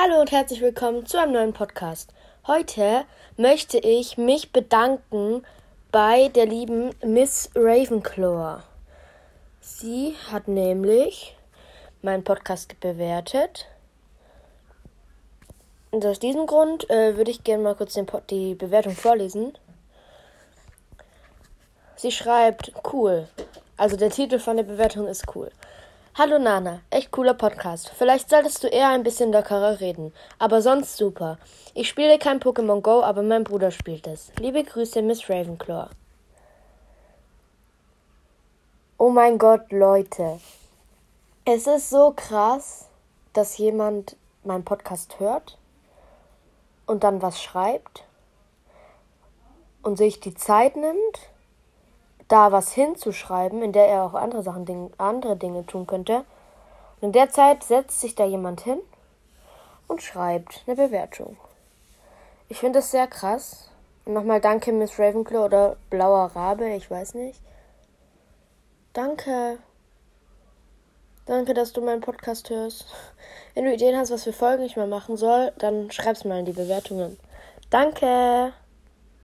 Hallo und herzlich willkommen zu einem neuen Podcast. Heute möchte ich mich bedanken bei der lieben Miss Ravenclaw. Sie hat nämlich meinen Podcast bewertet. Und aus diesem Grund äh, würde ich gerne mal kurz die Bewertung vorlesen. Sie schreibt, cool. Also der Titel von der Bewertung ist cool. Hallo Nana, echt cooler Podcast. Vielleicht solltest du eher ein bisschen lockerer reden, aber sonst super. Ich spiele kein Pokémon Go, aber mein Bruder spielt es. Liebe Grüße, Miss Ravenclaw. Oh mein Gott, Leute. Es ist so krass, dass jemand meinen Podcast hört und dann was schreibt und sich die Zeit nimmt da was hinzuschreiben, in der er auch andere Sachen, Ding, andere Dinge tun könnte. Und in der Zeit setzt sich da jemand hin und schreibt eine Bewertung. Ich finde das sehr krass. Und nochmal danke, Miss Ravenclaw oder Blauer Rabe, ich weiß nicht. Danke. Danke, dass du meinen Podcast hörst. Wenn du Ideen hast, was für Folgen ich mal machen soll, dann schreib's mal in die Bewertungen. Danke.